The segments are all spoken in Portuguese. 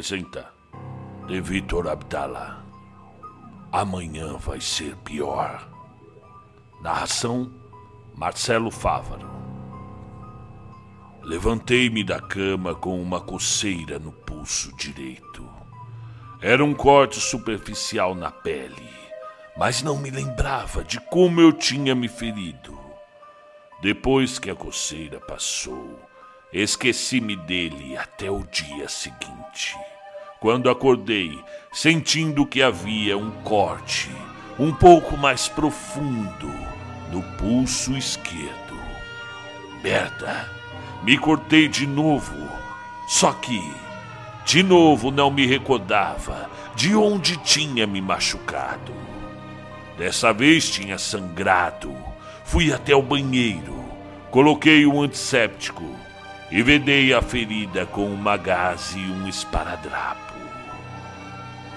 apresenta De Vitor Abdala. Amanhã vai ser pior. Narração Marcelo Fávaro. Levantei-me da cama com uma coceira no pulso direito. Era um corte superficial na pele, mas não me lembrava de como eu tinha me ferido. Depois que a coceira passou, esqueci-me dele até o dia seguinte. Quando acordei, sentindo que havia um corte um pouco mais profundo no pulso esquerdo. Merda! Me cortei de novo. Só que, de novo, não me recordava de onde tinha me machucado. Dessa vez tinha sangrado. Fui até o banheiro, coloquei um antisséptico e vedei a ferida com uma gaze e um esparadrapo.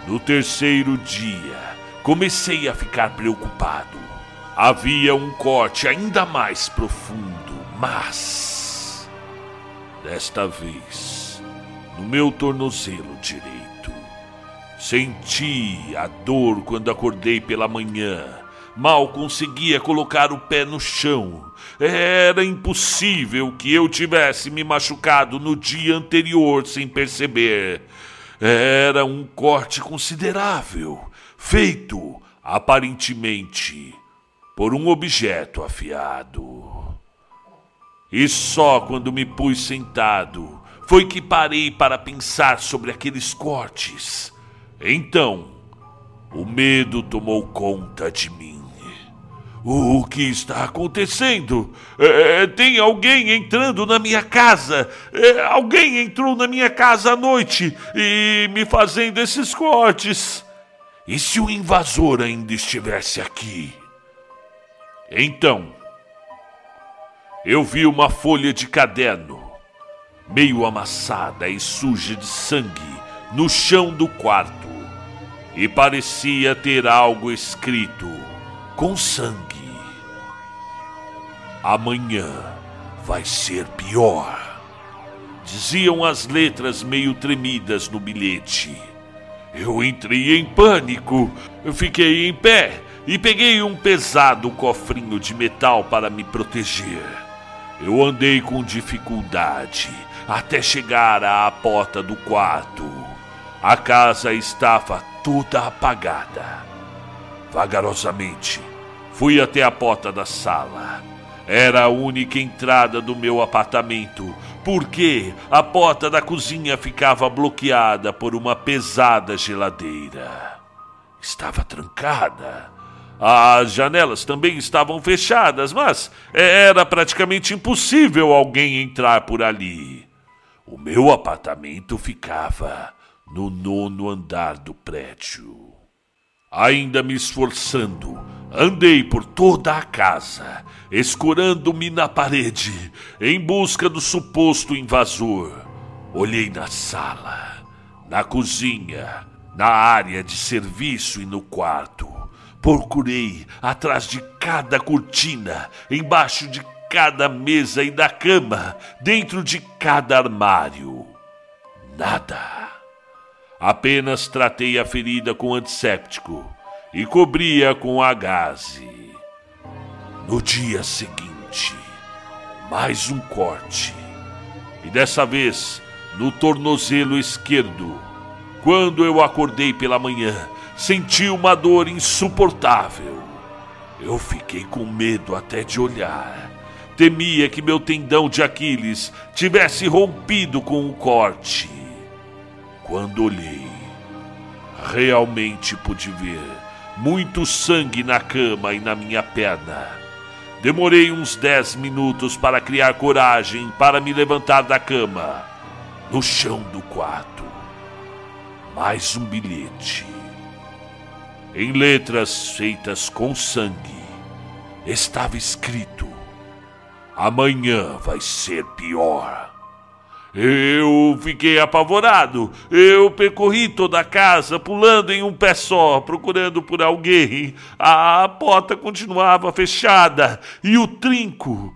No terceiro dia, comecei a ficar preocupado. Havia um corte ainda mais profundo, mas. Desta vez, no meu tornozelo direito. Senti a dor quando acordei pela manhã. Mal conseguia colocar o pé no chão. Era impossível que eu tivesse me machucado no dia anterior sem perceber. Era um corte considerável, feito aparentemente por um objeto afiado. E só quando me pus sentado foi que parei para pensar sobre aqueles cortes. Então, o medo tomou conta de mim. O que está acontecendo? É, tem alguém entrando na minha casa. É, alguém entrou na minha casa à noite e me fazendo esses cortes. E se o invasor ainda estivesse aqui? Então, eu vi uma folha de caderno, meio amassada e suja de sangue, no chão do quarto, e parecia ter algo escrito com sangue. Amanhã vai ser pior. Diziam as letras meio tremidas no bilhete. Eu entrei em pânico. Eu fiquei em pé e peguei um pesado cofrinho de metal para me proteger. Eu andei com dificuldade até chegar à porta do quarto. A casa estava toda apagada. Vagarosamente, fui até a porta da sala. Era a única entrada do meu apartamento, porque a porta da cozinha ficava bloqueada por uma pesada geladeira. Estava trancada. As janelas também estavam fechadas, mas era praticamente impossível alguém entrar por ali. O meu apartamento ficava no nono andar do prédio. Ainda me esforçando, andei por toda a casa, escorando-me na parede, em busca do suposto invasor. Olhei na sala, na cozinha, na área de serviço e no quarto. Procurei atrás de cada cortina, embaixo de cada mesa e da cama, dentro de cada armário. Nada. Apenas tratei a ferida com antisséptico e cobria com a gaze. No dia seguinte, mais um corte. E dessa vez no tornozelo esquerdo. Quando eu acordei pela manhã, senti uma dor insuportável. Eu fiquei com medo até de olhar. Temia que meu tendão de Aquiles tivesse rompido com o corte. Quando olhei, realmente pude ver muito sangue na cama e na minha perna. Demorei uns dez minutos para criar coragem para me levantar da cama. No chão do quarto, mais um bilhete em letras feitas com sangue, estava escrito: Amanhã vai ser pior. Eu fiquei apavorado. Eu percorri toda a casa, pulando em um pé só, procurando por alguém. A porta continuava fechada e o trinco.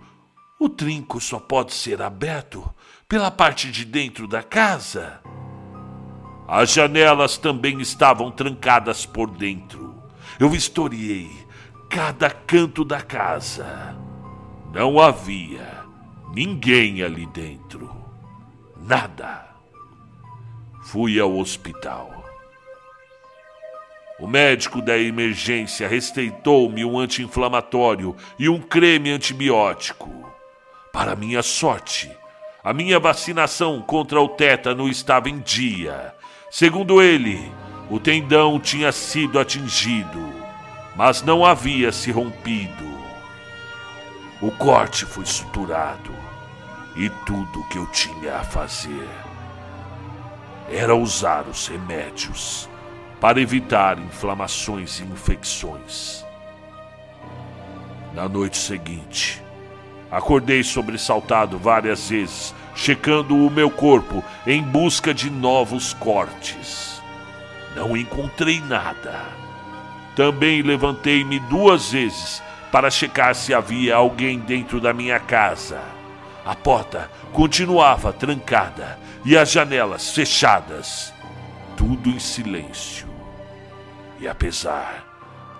O trinco só pode ser aberto pela parte de dentro da casa. As janelas também estavam trancadas por dentro. Eu historiei cada canto da casa. Não havia ninguém ali dentro. Nada. Fui ao hospital. O médico da emergência receitou-me um anti-inflamatório e um creme antibiótico. Para minha sorte, a minha vacinação contra o tétano estava em dia. Segundo ele, o tendão tinha sido atingido, mas não havia se rompido. O corte foi suturado e tudo que eu tinha a fazer era usar os remédios para evitar inflamações e infecções. Na noite seguinte, acordei sobressaltado várias vezes, checando o meu corpo em busca de novos cortes. Não encontrei nada. Também levantei-me duas vezes para checar se havia alguém dentro da minha casa. A porta continuava trancada e as janelas fechadas. Tudo em silêncio. E apesar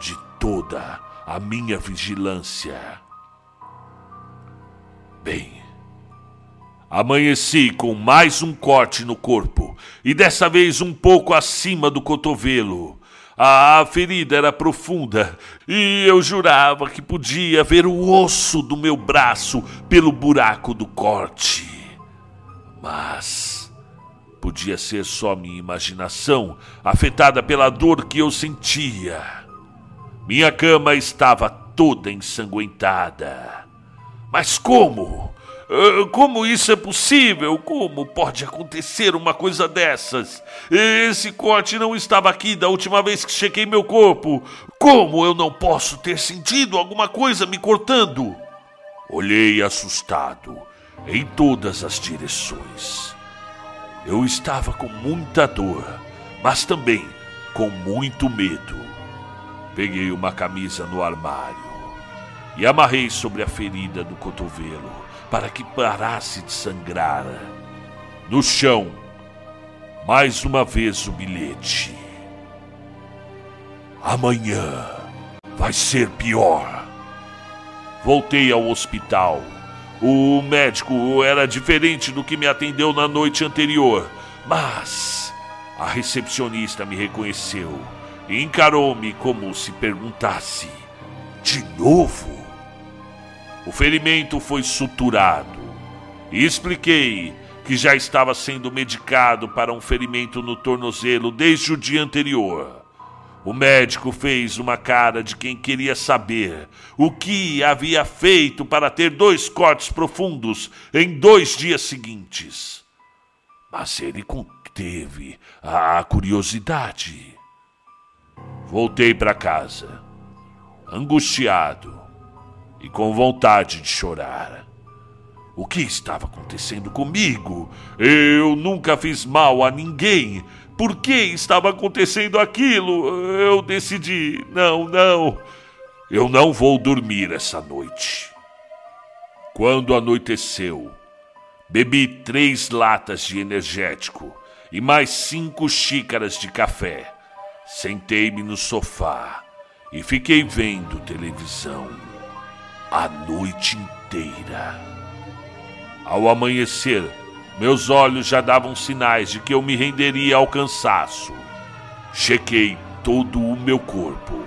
de toda a minha vigilância. Bem, amanheci com mais um corte no corpo e dessa vez um pouco acima do cotovelo. A ferida era profunda e eu jurava que podia ver o osso do meu braço pelo buraco do corte. Mas podia ser só minha imaginação afetada pela dor que eu sentia. Minha cama estava toda ensanguentada. Mas como? Ah, como isso é possível? Como pode acontecer uma coisa dessas? Esse corte não estava aqui da última vez que chequei meu corpo. Como eu não posso ter sentido alguma coisa me cortando? Olhei assustado em todas as direções. Eu estava com muita dor, mas também com muito medo. Peguei uma camisa no armário e amarrei sobre a ferida do cotovelo para que parasse de sangrar. No chão, mais uma vez o bilhete. Amanhã vai ser pior. Voltei ao hospital. O médico era diferente do que me atendeu na noite anterior, mas a recepcionista me reconheceu e encarou-me como se perguntasse: De novo? O ferimento foi suturado e expliquei que já estava sendo medicado para um ferimento no tornozelo desde o dia anterior. O médico fez uma cara de quem queria saber o que havia feito para ter dois cortes profundos em dois dias seguintes. Mas ele conteve a curiosidade. Voltei para casa, angustiado e com vontade de chorar. O que estava acontecendo comigo? Eu nunca fiz mal a ninguém. Por que estava acontecendo aquilo? Eu decidi: não, não. Eu não vou dormir essa noite. Quando anoiteceu, bebi três latas de energético e mais cinco xícaras de café. Sentei-me no sofá e fiquei vendo televisão a noite inteira. Ao amanhecer, meus olhos já davam sinais de que eu me renderia ao cansaço. Chequei todo o meu corpo.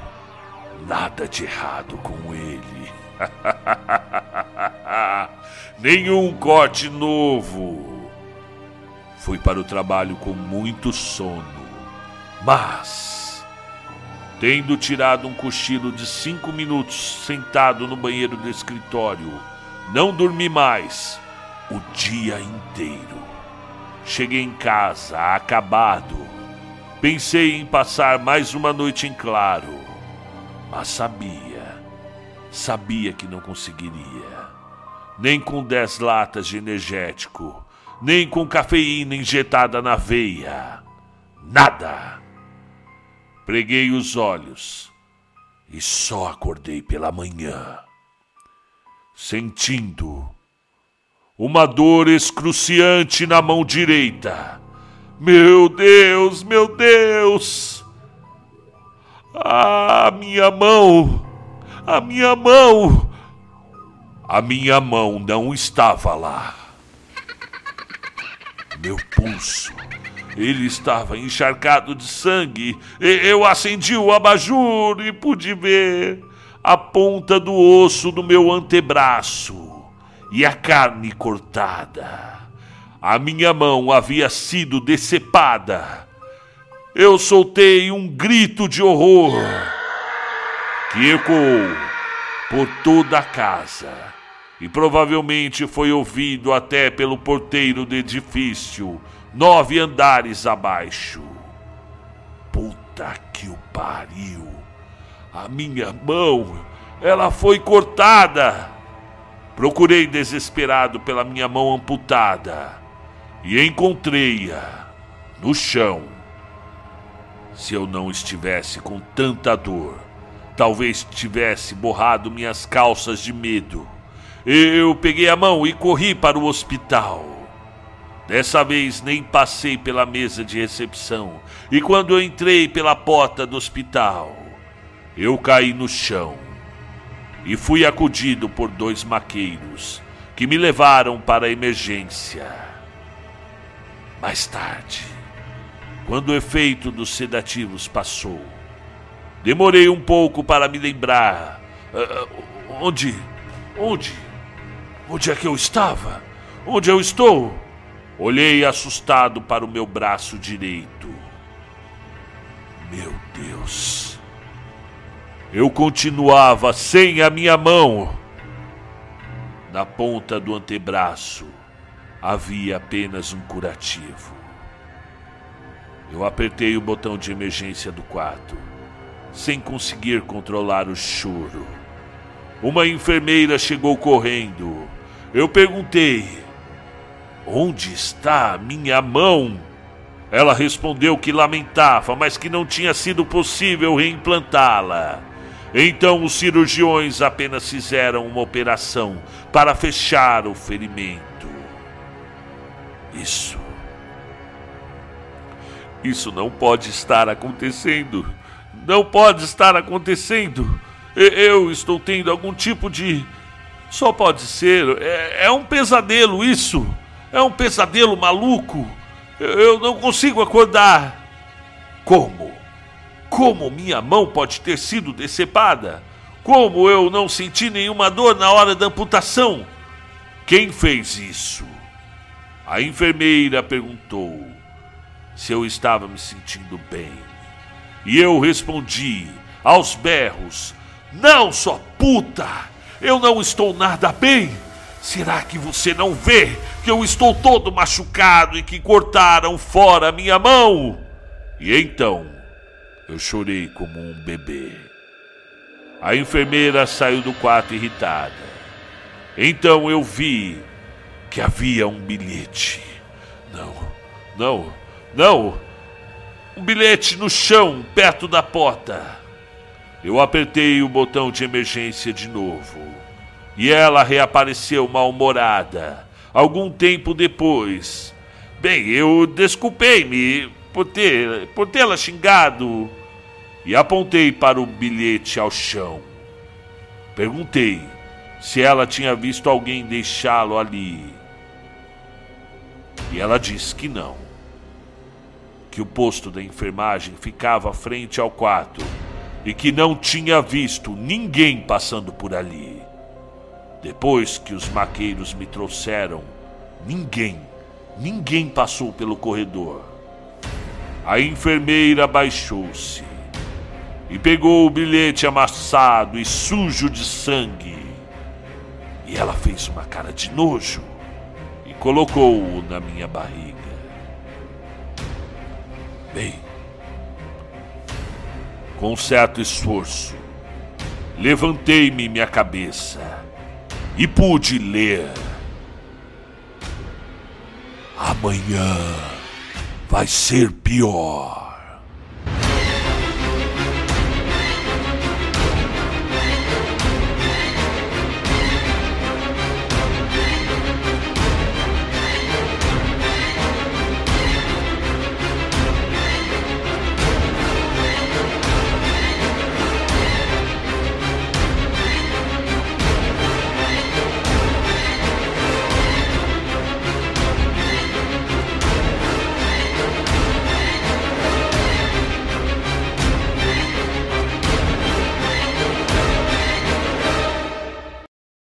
Nada de errado com ele. Nenhum corte novo. Fui para o trabalho com muito sono, mas Tendo tirado um cochilo de cinco minutos sentado no banheiro do escritório, não dormi mais o dia inteiro. Cheguei em casa acabado. Pensei em passar mais uma noite em claro, mas sabia, sabia que não conseguiria. Nem com dez latas de energético, nem com cafeína injetada na veia. Nada. Preguei os olhos e só acordei pela manhã, sentindo uma dor excruciante na mão direita. Meu Deus, meu Deus! A minha mão! A minha mão! A minha mão não estava lá. Meu pulso. Ele estava encharcado de sangue. Eu acendi o abajur e pude ver a ponta do osso do meu antebraço e a carne cortada. A minha mão havia sido decepada. Eu soltei um grito de horror que ecoou por toda a casa e provavelmente foi ouvido até pelo porteiro do edifício, nove andares abaixo. Puta que o pariu! A minha mão, ela foi cortada! Procurei desesperado pela minha mão amputada e encontrei-a no chão. Se eu não estivesse com tanta dor, talvez tivesse borrado minhas calças de medo. Eu peguei a mão e corri para o hospital. Dessa vez nem passei pela mesa de recepção, e quando eu entrei pela porta do hospital, eu caí no chão e fui acudido por dois maqueiros que me levaram para a emergência. Mais tarde, quando o efeito dos sedativos passou, demorei um pouco para me lembrar. Uh, onde? Onde? Onde é que eu estava? Onde eu estou? Olhei assustado para o meu braço direito. Meu Deus. Eu continuava sem a minha mão. Na ponta do antebraço havia apenas um curativo. Eu apertei o botão de emergência do quarto, sem conseguir controlar o choro. Uma enfermeira chegou correndo. Eu perguntei: Onde está a minha mão? Ela respondeu que lamentava, mas que não tinha sido possível reimplantá-la. Então os cirurgiões apenas fizeram uma operação para fechar o ferimento. Isso. Isso não pode estar acontecendo. Não pode estar acontecendo. Eu estou tendo algum tipo de. Só pode ser. É, é um pesadelo isso. É um pesadelo maluco. Eu não consigo acordar. Como? Como minha mão pode ter sido decepada? Como eu não senti nenhuma dor na hora da amputação? Quem fez isso? A enfermeira perguntou se eu estava me sentindo bem. E eu respondi, aos berros: Não, sua puta! Eu não estou nada bem! Será que você não vê que eu estou todo machucado e que cortaram fora a minha mão? E então eu chorei como um bebê. A enfermeira saiu do quarto irritada. Então eu vi que havia um bilhete. Não, não, não! Um bilhete no chão, perto da porta. Eu apertei o botão de emergência de novo. E ela reapareceu mal-humorada. Algum tempo depois. Bem, eu desculpei-me por ter por tê-la xingado e apontei para o bilhete ao chão. Perguntei se ela tinha visto alguém deixá-lo ali. E ela disse que não. Que o posto da enfermagem ficava frente ao quarto e que não tinha visto ninguém passando por ali. Depois que os maqueiros me trouxeram, ninguém, ninguém passou pelo corredor. A enfermeira baixou-se e pegou o bilhete amassado e sujo de sangue. E ela fez uma cara de nojo e colocou-o na minha barriga. Bem, com certo esforço, levantei-me minha cabeça e pude ler. Amanhã vai ser pior.